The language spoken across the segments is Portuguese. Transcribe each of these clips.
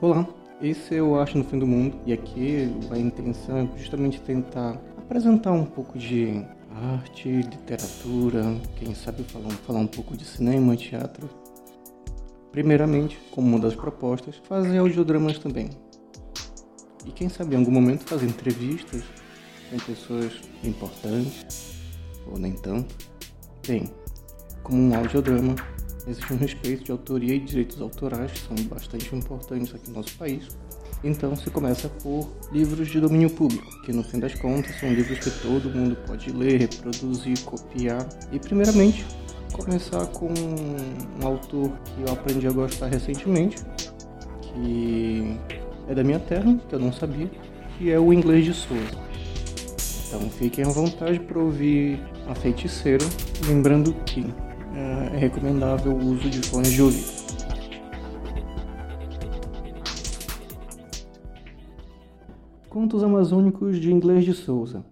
Olá, esse é o Arte no Fim do Mundo e aqui a intenção é justamente tentar apresentar um pouco de arte, literatura, quem sabe falar, falar um pouco de cinema, teatro. Primeiramente, como uma das propostas, fazer audiodramas também. E quem sabe em algum momento fazer entrevistas com pessoas importantes, ou nem tanto. Bem, como um audiodrama, existe um respeito de autoria e direitos autorais que são bastante importantes aqui no nosso país. Então se começa por livros de domínio público, que no fim das contas são livros que todo mundo pode ler, reproduzir, copiar. E primeiramente, começar com um autor que eu aprendi a gostar recentemente, que é da minha terra, que eu não sabia, que é o Inglês de Souza. Então fiquem à vontade para ouvir A Feiticeira, lembrando que é, recomendável o uso de fones de ouvido. Contos Amazônicos de Inglês de Souza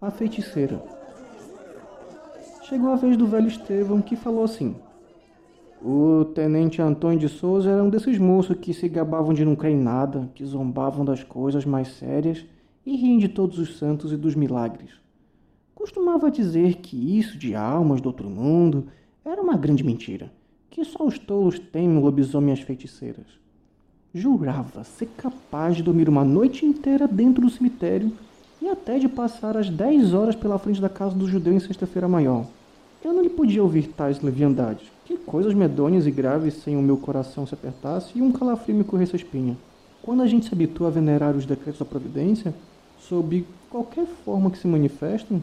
A Feiticeira Chegou a vez do velho Estevão que falou assim o tenente Antônio de Souza era um desses moços que se gabavam de não crer em nada, que zombavam das coisas mais sérias e riam de todos os santos e dos milagres. Costumava dizer que isso de almas do outro mundo era uma grande mentira, que só os tolos temem o lobisomem e as feiticeiras. Jurava ser capaz de dormir uma noite inteira dentro do cemitério e até de passar as dez horas pela frente da casa do judeu em sexta-feira maior. Eu não lhe podia ouvir tais leviandades, que coisas medonhas e graves sem o meu coração se apertasse e um calafrio me corresse a espinha. Quando a gente se habitua a venerar os decretos da providência, sob qualquer forma que se manifestem,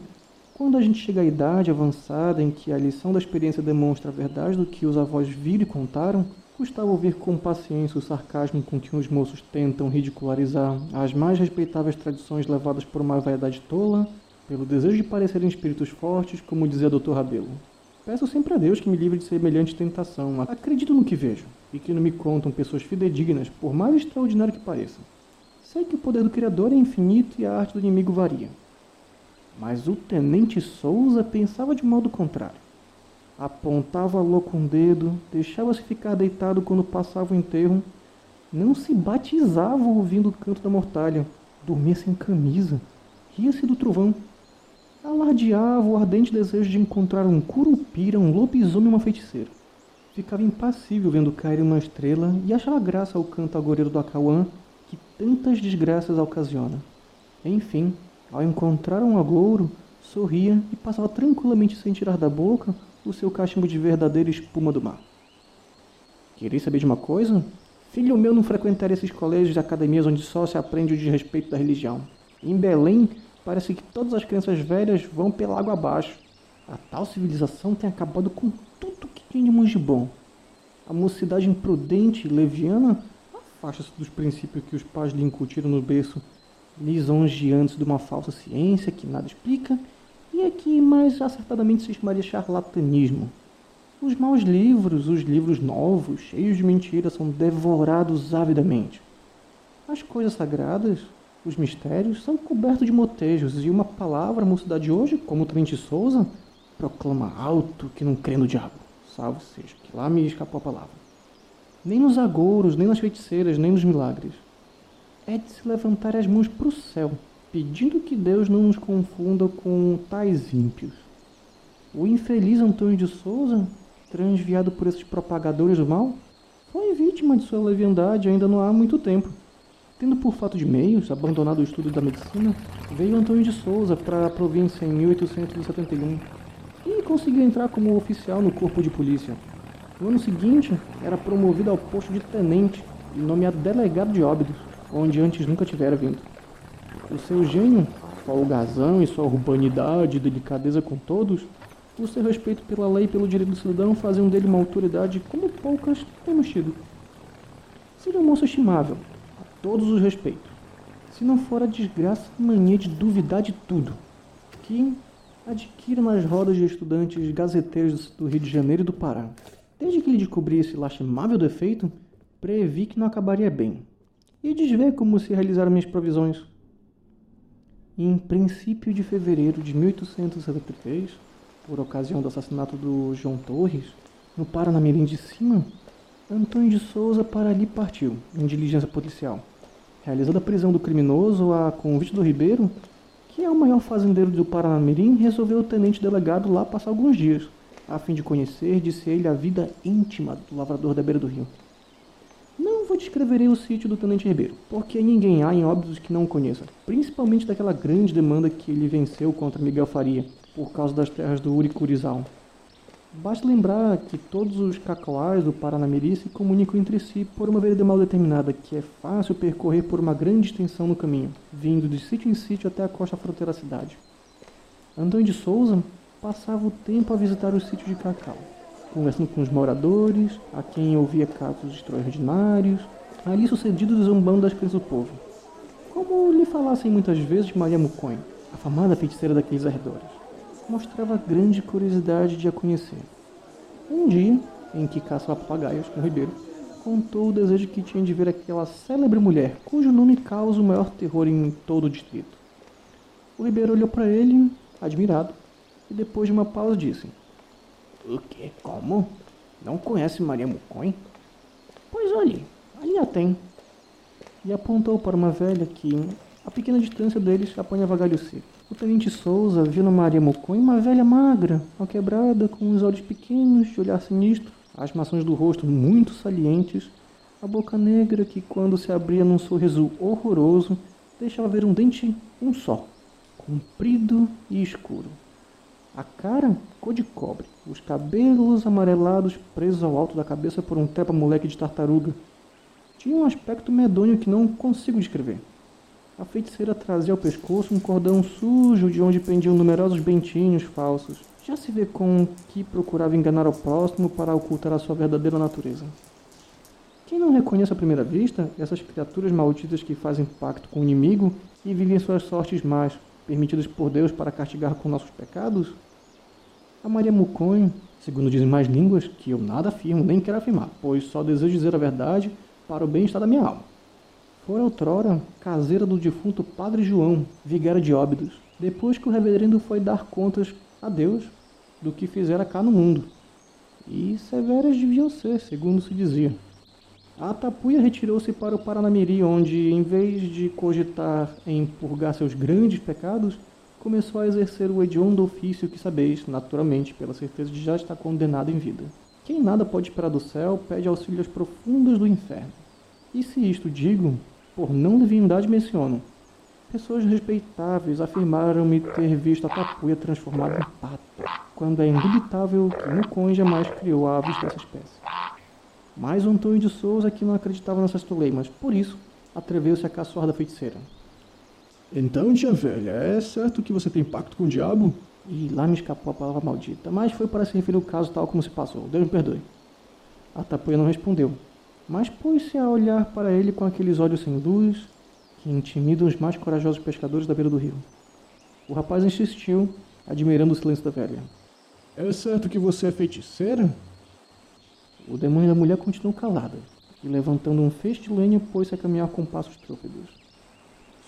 quando a gente chega à idade avançada em que a lição da experiência demonstra a verdade do que os avós viram e contaram, custava ouvir com paciência o sarcasmo com que os moços tentam ridicularizar as mais respeitáveis tradições levadas por uma vaidade tola, pelo desejo de parecerem espíritos fortes, como dizia Dr. Rabelo. Peço sempre a Deus que me livre de semelhante tentação. Acredito no que vejo e que não me contam pessoas fidedignas, por mais extraordinário que pareça. Sei que o poder do Criador é infinito e a arte do inimigo varia. Mas o tenente Souza pensava de modo contrário. Apontava louco um dedo, deixava-se ficar deitado quando passava o enterro, não se batizava ouvindo o canto da mortalha, dormia sem camisa, ria-se do trovão. Alardeava o ardente desejo de encontrar um curupira, um lobisomem e uma feiticeira. Ficava impassível vendo cair uma estrela e achava graça ao canto agoreiro do Acauã que tantas desgraças ocasiona. Enfim, ao encontrar um agouro, sorria e passava tranquilamente sem tirar da boca o seu cachimbo de verdadeira espuma do mar. Queria saber de uma coisa? Filho meu não frequentaria esses colégios e academias onde só se aprende o desrespeito da religião. Em Belém, parece que todas as crianças velhas vão pela água abaixo. A tal civilização tem acabado com tudo que tinha de de bom. A mocidade imprudente e leviana afasta-se dos princípios que os pais lhe incutiram no berço lisonjeantes de uma falsa ciência que nada explica e aqui mais acertadamente se chamaria charlatanismo. Os maus livros, os livros novos, cheios de mentiras, são devorados avidamente. As coisas sagradas, os mistérios, são cobertos de motejos e uma palavra, a mocidade de hoje, como o Trente Souza, proclama alto que não crê no diabo. Salve seja, que lá me escapou a palavra. Nem nos agouros, nem nas feiticeiras, nem nos milagres é de se levantar as mãos para o céu, pedindo que Deus não nos confunda com tais ímpios. O infeliz Antônio de Souza, transviado por esses propagadores do mal, foi vítima de sua leviandade ainda não há muito tempo. Tendo por fato de meios abandonado o estudo da medicina, veio Antônio de Souza para a província em 1871 e conseguiu entrar como oficial no corpo de polícia. No ano seguinte, era promovido ao posto de tenente e nomeado delegado de óbidos onde antes nunca tivera vindo. O seu gênio, folgazão e sua urbanidade e delicadeza com todos, o seu respeito pela lei e pelo direito do cidadão faziam dele uma autoridade como poucas temos tido. Seria um moço estimável, a todos os respeitos, se não for a desgraça e mania de duvidar de tudo, que adquira nas rodas de estudantes gazeteiros do Rio de Janeiro e do Pará. Desde que lhe descobri esse lastimável defeito, previ que não acabaria bem e desver como se realizaram minhas provisões. Em princípio de fevereiro de 1873, por ocasião do assassinato do João Torres, no Paranamirim de Cima, Antônio de Souza para ali partiu, em diligência policial. Realizada a prisão do criminoso a convite do Ribeiro, que é o maior fazendeiro do Paranamirim, resolveu o tenente delegado lá passar alguns dias, a fim de conhecer, disse ele, a vida íntima do lavrador da beira do rio. Vou o sítio do Tenente Ribeiro, porque ninguém há em óbitos que não o conheça, principalmente daquela grande demanda que ele venceu contra Miguel Faria, por causa das terras do Uricurizal. Basta lembrar que todos os cacauás do Paranamiri se comunicam entre si por uma vereda mal determinada, que é fácil percorrer por uma grande extensão no caminho, vindo de sítio em sítio até a costa fronteira da cidade. Antônio de Souza passava o tempo a visitar os sítios de cacau, conversando com os moradores, a quem ouvia casos extraordinários, ali sucedidos zombando das crenças do povo. Como lhe falassem muitas vezes Maria Muconha, a famada feiticeira daqueles arredores mostrava grande curiosidade de a conhecer. Um dia, em que caçava papagaios com o Ribeiro, contou o desejo que tinha de ver aquela célebre mulher, cujo nome causa o maior terror em todo o distrito. O Ribeiro olhou para ele, admirado, e depois de uma pausa disse: O que? Como? Não conhece Maria Mucoin? Pois olhe, ali a tem. E apontou para uma velha que, a pequena distância deles, apanhava galho seco. O tenente Souza viu na Maria Mocon uma velha magra, quebrada, com os olhos pequenos, de olhar sinistro, as maçãs do rosto muito salientes, a boca negra que, quando se abria num sorriso horroroso, deixava ver um dente um só, comprido e escuro. A cara, cor de cobre, os cabelos amarelados presos ao alto da cabeça por um tepa-moleque de tartaruga. Tinha um aspecto medonho que não consigo descrever. A feiticeira trazia ao pescoço um cordão sujo de onde pendiam numerosos bentinhos falsos. Já se vê com que procurava enganar o próximo para ocultar a sua verdadeira natureza. Quem não reconhece à primeira vista essas criaturas malditas que fazem pacto com o inimigo e vivem suas sortes más, permitidas por Deus para castigar com nossos pecados? A Maria Muconho, segundo dizem mais línguas, que eu nada afirmo nem quero afirmar, pois só desejo dizer a verdade para o bem-estar da minha alma. Fora outrora caseira do defunto Padre João, vigário de Óbidos, depois que o reverendo foi dar contas a Deus do que fizera cá no mundo. E severas deviam ser, segundo se dizia. A Tapuia retirou-se para o Paranamiri, onde, em vez de cogitar em purgar seus grandes pecados, começou a exercer o hediondo ofício que sabeis, naturalmente, pela certeza de já estar condenado em vida. Quem nada pode esperar do céu, pede auxílio às profundas do inferno. E se isto digo, por não divindade mencionam. Pessoas respeitáveis afirmaram-me ter visto a tapuia transformada em pato, quando é indubitável que Mucon jamais criou aves dessa espécie. Mais um Antônio de Souza que não acreditava nessas toleimas, por isso atreveu-se a caçoar da feiticeira. Então, tia velha, é certo que você tem pacto com o diabo? E lá me escapou a palavra maldita, mas foi para se referir ao caso tal como se passou. Deus me perdoe. A tapuia não respondeu, mas pôs-se a olhar para ele com aqueles olhos sem luz que intimidam os mais corajosos pescadores da beira do rio. O rapaz insistiu, admirando o silêncio da velha. É certo que você é feiticeira? O demônio da mulher continuou calada e, levantando um feixe de lenha, pôs-se a caminhar com passos trôpedos.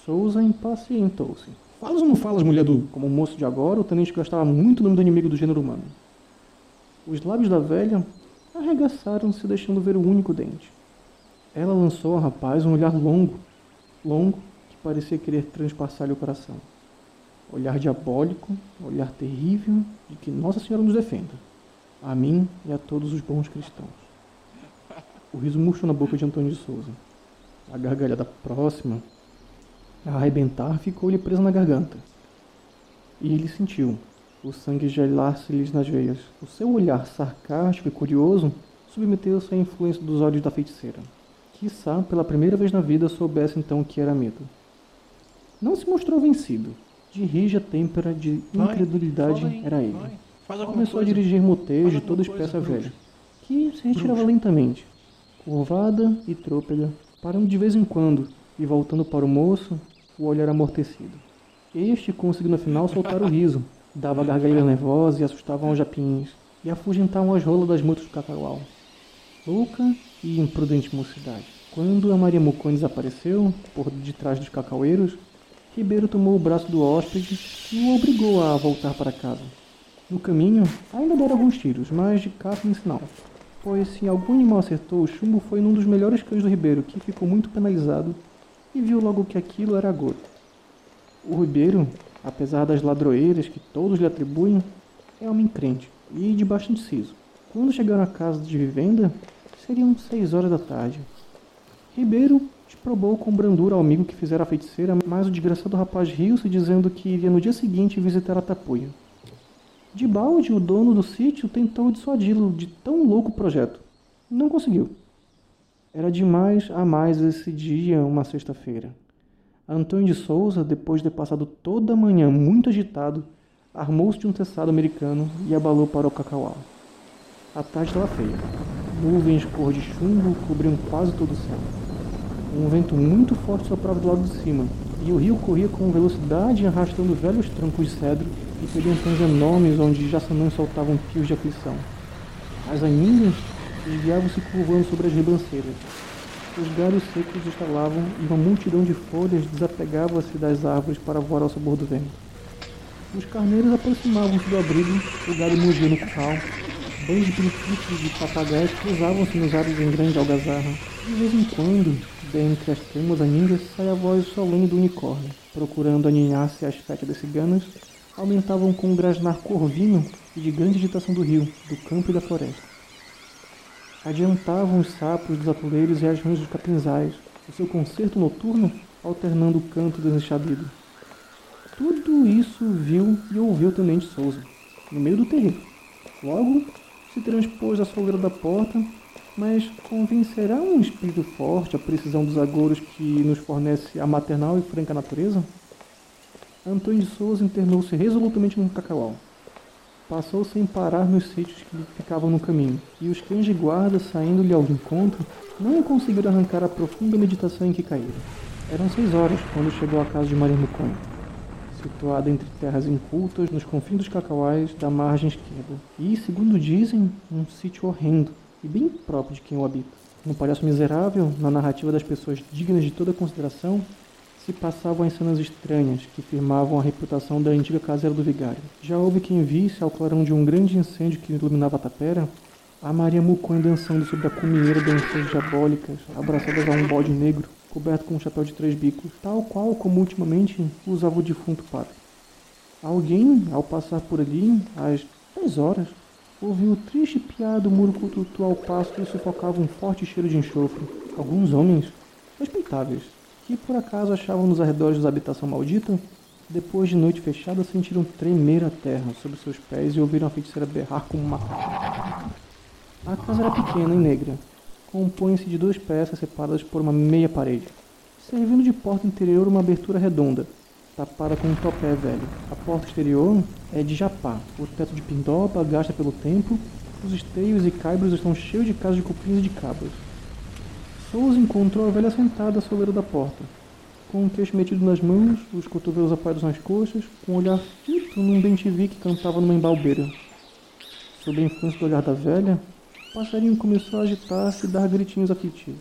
Souza impacientou-se. Falas ou não falas, mulher do... Como moço de agora, o tenente gostava muito do nome do inimigo do gênero humano. Os lábios da velha arregaçaram-se, deixando ver o único dente. Ela lançou ao rapaz um olhar longo, longo, que parecia querer transpassar-lhe o coração. Olhar diabólico, olhar terrível, de que Nossa Senhora nos defenda, a mim e a todos os bons cristãos. O riso murchou na boca de Antônio de Souza. A gargalhada próxima, a arrebentar, ficou-lhe presa na garganta. E ele sentiu, o sangue gelar-se-lhes nas veias. O seu olhar sarcástico e curioso submeteu-se à influência dos olhos da feiticeira. Quissá, pela primeira vez na vida, soubesse então o que era medo. Não se mostrou vencido. De rija têmpera de incredulidade vai, era ele. Começou coisa. a dirigir motejo de toda espécie velha, que se retirava Bruxa. lentamente, curvada e trôpega, parando de vez em quando e voltando para o moço, o olhar amortecido. Este conseguiu no final soltar o riso, dava gargalhada nervosa e assustavam os japins, e afugentavam as rolas das motos do cacauau. Louca e imprudente mocidade. Quando a Maria Mucone desapareceu, por detrás dos cacaueiros, Ribeiro tomou o braço do hóspede e o obrigou a voltar para casa. No caminho, ainda deram alguns tiros, mas de caça nem sinal. pois se algum animal acertou, o chumbo foi num dos melhores cães do Ribeiro, que ficou muito penalizado e viu logo que aquilo era a gota. O Ribeiro, apesar das ladroeiras que todos lhe atribuem, é homem crente e de bastante siso. Quando chegaram à casa de vivenda, seriam seis horas da tarde. Ribeiro desprobou com brandura ao amigo que fizera a feiticeira, mas o desgraçado rapaz riu-se dizendo que iria no dia seguinte visitar a tapuia. De balde, o dono do sítio tentou dissuadi-lo de tão louco projeto. Não conseguiu. Era demais a mais esse dia, uma sexta-feira. Antônio de Souza, depois de ter passado toda a manhã muito agitado, armou-se de um tessado americano e abalou para o cacauá. A tarde estava feia. Nuvens cor de chumbo cobriam quase todo o céu. Um vento muito forte soprava do lado de cima, e o rio corria com velocidade arrastando velhos troncos de cedro e pedentões enormes onde jaçanãs soltavam pios de aflição. As aninhas desviavam-se curvando sobre as ribanceiras. Os galhos secos estalavam e uma multidão de folhas desapegava-se das árvores para voar ao sabor do vento. Os carneiros aproximavam-se do abrigo, o gado mugia no curral, bandos de periquitos e papagaios cruzavam-se nos ares em grande algazarra. De vez em quando, dentre as temas aninhas, saia a voz solene do unicórnio, procurando aninhar-se às fétidas ciganas aumentavam com um grasnar corvino e de grande agitação do rio, do campo e da floresta. Adiantavam os sapos dos atoleiros e as rãs dos capinzais, o seu concerto noturno alternando o canto desenchabido. Tudo isso viu e ouviu o Tenente Souza, no meio do terreiro. Logo, se transpôs à soleira da porta, mas convencerá um espírito forte a precisão dos agouros que nos fornece a maternal e franca natureza? Antônio de Souza internou-se resolutamente no cacaual. Passou sem parar nos sítios que ficavam no caminho, e os cães de guarda, saindo-lhe ao encontro, não conseguiram arrancar a profunda meditação em que caíram. Eram seis horas quando chegou à casa de Maria Muconha, situada entre terras incultas nos confins dos cacauais da margem esquerda, e, segundo dizem, um sítio horrendo e bem próprio de quem o habita. No palhaço miserável, na narrativa das pessoas dignas de toda consideração, se passavam as cenas estranhas que firmavam a reputação da antiga caseira do vigário. Já houve quem visse, ao clarão de um grande incêndio que iluminava a tapera, a Maria Muconha dançando sobre a cumieira danças diabólicas, abraçadas a um bode negro, coberto com um chapéu de três bicos, tal qual como ultimamente usava o defunto padre. Alguém, ao passar por ali, às dez horas, ouviu o triste piar do muro cultural ao passo que sufocava um forte cheiro de enxofre. Alguns homens, respeitáveis, que por acaso achavam nos arredores da habitação maldita, depois de noite fechada, sentiram tremer a terra sob seus pés e ouviram a feiticeira berrar como uma macaco. A casa era pequena e negra. Compõe-se de duas peças separadas por uma meia parede, servindo de porta interior uma abertura redonda, tapada com um topé velho. A porta exterior é de japá, o teto de pindoba gasta pelo tempo, os esteios e caibros estão cheios de casas de cupins e de cabras. Souza encontrou a velha sentada à soleira da porta, com o queixo metido nas mãos, os cotovelos apoiados nas coxas, com o um olhar fito num bem-te-vi que cantava numa embalbeira. Sob a influência do olhar da velha, o passarinho começou a agitar-se e dar gritinhos aflitivos.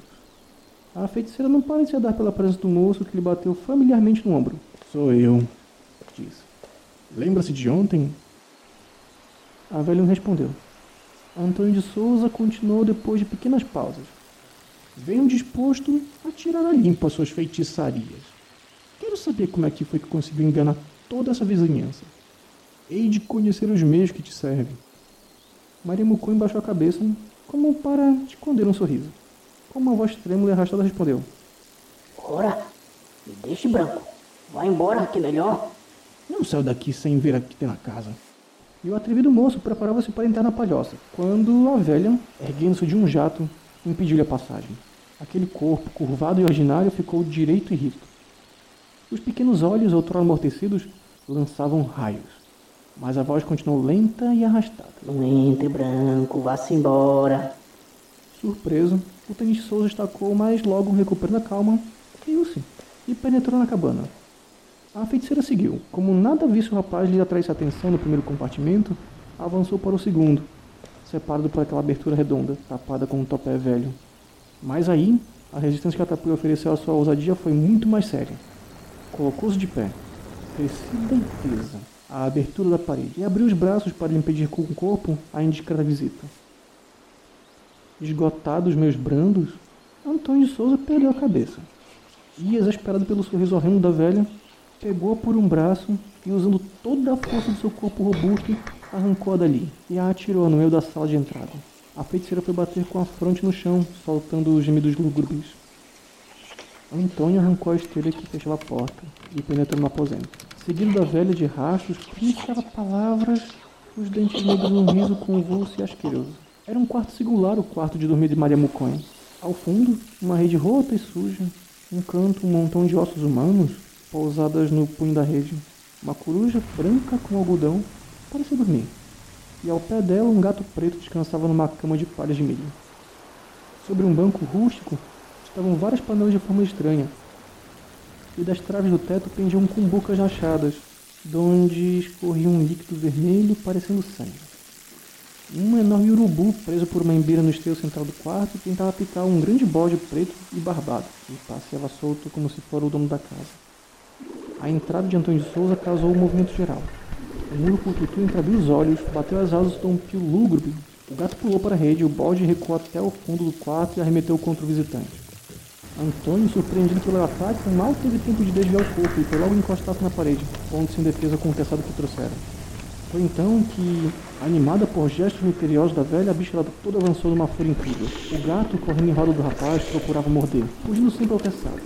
A feiticeira não parecia dar pela presença do moço que lhe bateu familiarmente no ombro. Sou eu, disse. Lembra-se de ontem? A velha não respondeu. Antônio de Souza continuou depois de pequenas pausas venho disposto a tirar a limpo as suas feitiçarias. Quero saber como é que foi que conseguiu enganar toda essa vizinhança. Hei de conhecer os meios que te servem. Maria Mucou embaixou a cabeça, como para esconder um sorriso. Com uma voz trêmula e arrastada respondeu. Ora, me deixe branco. Vá embora, que melhor. Não saio daqui sem ver o que tem na casa. E o atrevido moço preparava-se para entrar na palhoça, quando a velha, erguendo-se de um jato, impediu-lhe a passagem. Aquele corpo, curvado e ordinário, ficou direito e rico. Os pequenos olhos, outrora amortecidos, lançavam raios, mas a voz continuou lenta e arrastada. Não entre, branco, vá-se embora. Surpreso, o tenente Souza estacou, mas logo, recuperando a calma, riu-se e penetrou na cabana. A feiticeira seguiu. Como nada visse o rapaz lhe atraísse atenção no primeiro compartimento, avançou para o segundo, separado por aquela abertura redonda, tapada com um topé velho. Mas aí, a resistência que a tapuia ofereceu à sua ousadia foi muito mais séria. Colocou-se de pé, crescida e tesa, à abertura da parede, e abriu os braços para impedir com o corpo a indiscreta visita. Esgotados meus brandos, Antônio de Souza perdeu a cabeça. E, exasperado pelo sorriso horrendo da velha, pegou-a por um braço e, usando toda a força do seu corpo robusto, arrancou-a dali e a atirou no meio da sala de entrada. A feiticeira foi bater com a fronte no chão, soltando gemidos lúgubres. Antônio arrancou a esteira que fechava a porta e penetrou no aposento. Seguido da velha de rastros, pronunciava palavras, os dentes negros num riso convulso e asqueroso. Era um quarto singular o quarto de dormir de Maria Muconha. Ao fundo, uma rede rota e suja. Um canto, um montão de ossos humanos pousadas no punho da rede. Uma coruja branca com algodão parecia dormir. E ao pé dela, um gato preto descansava numa cama de palhas de milho. Sobre um banco rústico estavam várias panelas de forma estranha. E das traves do teto pendiam cumbucas rachadas, de onde escorria um líquido vermelho parecendo sangue. Um enorme urubu, preso por uma embira no esteio central do quarto, tentava picar um grande bode preto e barbado, que passeava solto como se fora o dono da casa. A entrada de Antônio de Souza causou um movimento geral. O muro curtutu entreabriu os olhos, bateu as asas de um pio lúgubre. O gato pulou para a rede, o bode recuou até o fundo do quarto e arremeteu contra o visitante. Antônio, surpreendido pelo ataque, mal teve tempo de desviar o corpo e foi logo encostar-se na parede, pondo-se em defesa com o testado que trouxeram. Foi então que, animada por gestos misteriosos da velha, a bicha toda avançou numa fúria incrível. O gato, correndo em roda do rapaz, procurava morder, fugindo sempre ao testado.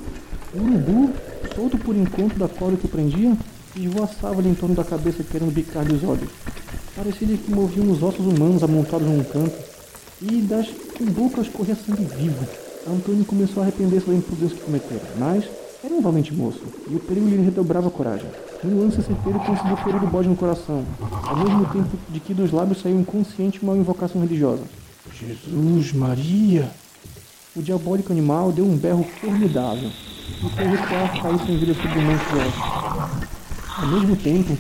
O urubu, solto por encontro da corda que prendia, esvoaçava-lhe em torno da cabeça querendo bicar-lhe os olhos. Parecia-lhe que moviam os ossos humanos amontados num canto, e das cumbucas corria sangue vivo. Antônio começou a arrepender-se da imprudência que cometera, mas era um valente moço, e o perigo lhe redobrava a coragem. No lance certeiro conseguiu ferir o bode no coração, ao mesmo tempo de que dos lábios saiu inconsciente uma invocação religiosa. Jesus Maria! O diabólico animal deu um berro formidável e foi recuar cair sem vida sobre o manto de ossos. Ao mesmo tempo,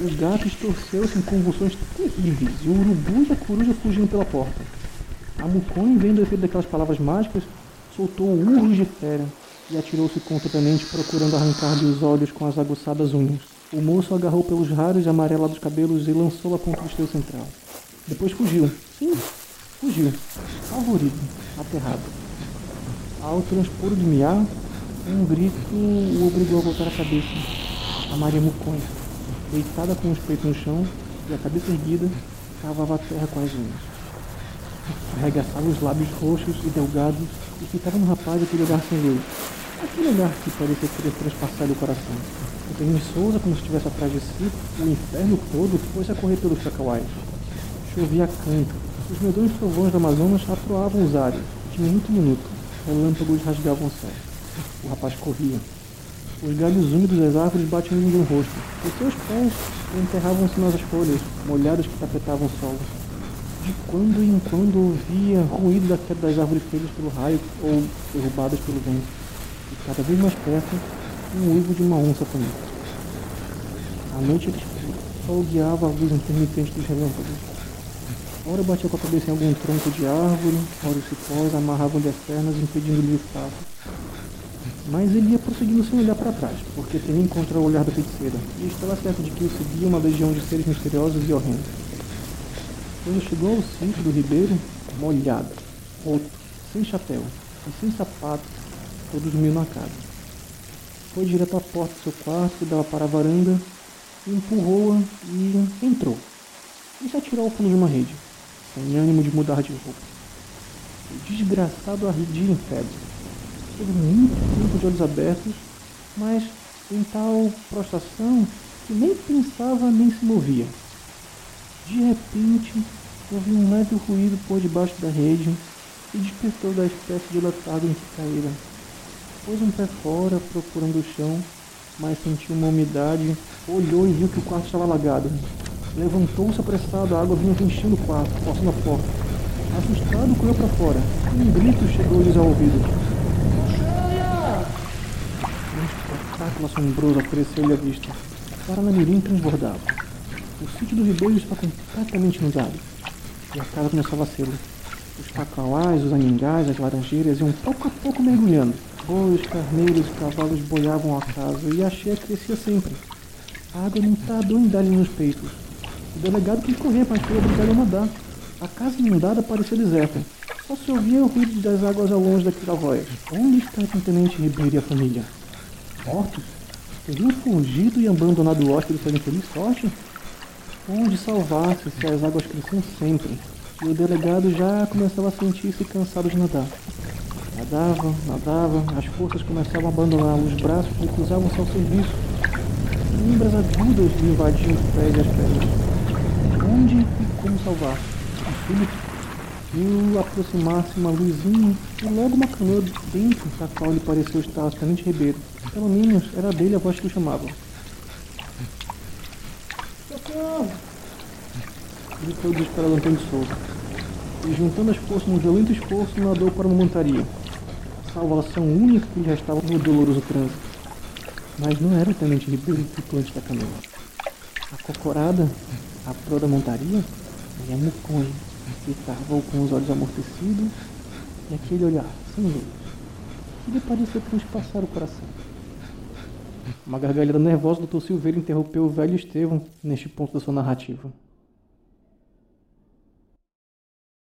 o gato estorceu-se em convulsões terríveis e o urubu e a coruja fugindo pela porta. A Mucone, vendo o efeito daquelas palavras mágicas, soltou urros de fera e atirou-se contra o tenente, procurando arrancar-lhe os olhos com as aguçadas unhas. O moço agarrou pelos raros e amarelados cabelos e lançou-a contra o esteio central. Depois fugiu. Sim, fugiu. Favorido, aterrado. Ao transpor de miar, um grito o obrigou a voltar a cabeça. A Maria Muconha, deitada com os peitos no chão e a cabeça erguida, cavava a terra com as unhas arregaçava os lábios roxos e delgados e ficava no rapaz aquele olhar sem luz. Aquele olhar que parecia querer transpassar o coração. O Terrinho Souza, como se estivesse atrás de si, o inferno todo foi-se a correr pelos chacauais. Chovia canto. Os medonhos trovões do Amazonas atroavam os ares. De minuto em minuto, relâmpagos rasgavam o céu. O rapaz corria. Os galhos úmidos das árvores batiam no rosto. Os seus pés enterravam-se nas folhas, molhadas que tapetavam o solo. De quando em quando ouvia ruído da queda das árvores feitas pelo raio ou derrubadas pelo vento. E cada vez mais perto, um uivo de uma onça também. A noite era só guiava a luz intermitente dos relâmpagos. Ora batia com a cabeça em algum tronco de árvore, ora os cipós amarravam-lhe as pernas, impedindo-lhe o passo. Mas ele ia prosseguindo sem olhar para trás, porque temia encontrar o olhar da feiticeira, e estava certo de que o seguia uma legião de seres misteriosos e horrendos. Quando chegou ao sítio do Ribeiro, molhado, roto, sem chapéu e sem sapato, todos dormiam na casa. Foi direto à porta do seu quarto, dava para a varanda, empurrou-a e entrou. E se atirou ao fundo de uma rede, sem ânimo de mudar de roupa. O desgraçado ardia em febre. Teve muito tempo de olhos abertos, mas em tal prostração que nem pensava nem se movia. De repente, ouvi um leve ruído por debaixo da rede e despertou da espécie de letargo em que caíra. Pôs um pé fora, procurando o chão, mas sentiu uma umidade, olhou e viu que o quarto estava alagado. Levantou-se apressado, a água vinha enchendo o quarto, forçando a porta. Assustado, correu para fora. Um grito chegou-lhes ao ouvido. Espetáculo assombroso apareceu-lhe à vista. Paranamirim transbordava. O sítio do Ribeiro está completamente inundado. E a casa começava a ser. Os cacauás, os aningás, as laranjeiras iam pouco a pouco mergulhando. Bois, carneiros e cavalos boiavam a casa e a cheia crescia sempre. A água não em dar-lhe nos peitos. O delegado quis correr, mas foi obrigado a nadar. A casa inundada parecia deserta. Só se ouvia o ruído das águas ao longe daquela voz. Onde estavam o Tenente Ribeiro e a família? Mortos? Teriam fugido e abandonado o hóspede pela infeliz sorte? Onde salvar-se se as águas cresciam sempre? E o delegado já começava a sentir-se cansado de nadar. Nadava, nadava, as forças começavam a abandoná-lo, os braços recusavam-se ao serviço. Lembras agudas lhe invadiam os pés e as pernas. Onde e como salvar? Súbito, viu aproximar-se uma luzinha e logo uma canoa dentro da qual lhe pareceu estar o tenente Ribeiro. Pelo menos era dele a voz que o chamava. Socorro! Gritou desesperado Antônio Souza. E juntando as forças num violento esforço, nadou para uma montaria. Salvação única que lhe restava no doloroso trânsito. Mas não era o tenente Ribeiro tripulante da canoa. A cocorada, a proa da montaria, e a muconha Fitava-o com os olhos amortecidos e aquele olhar, sem luz, que lhe parecia transpassar o coração. Uma gargalhada nervosa do Dr. Silveira interrompeu o velho Estevão neste ponto da sua narrativa.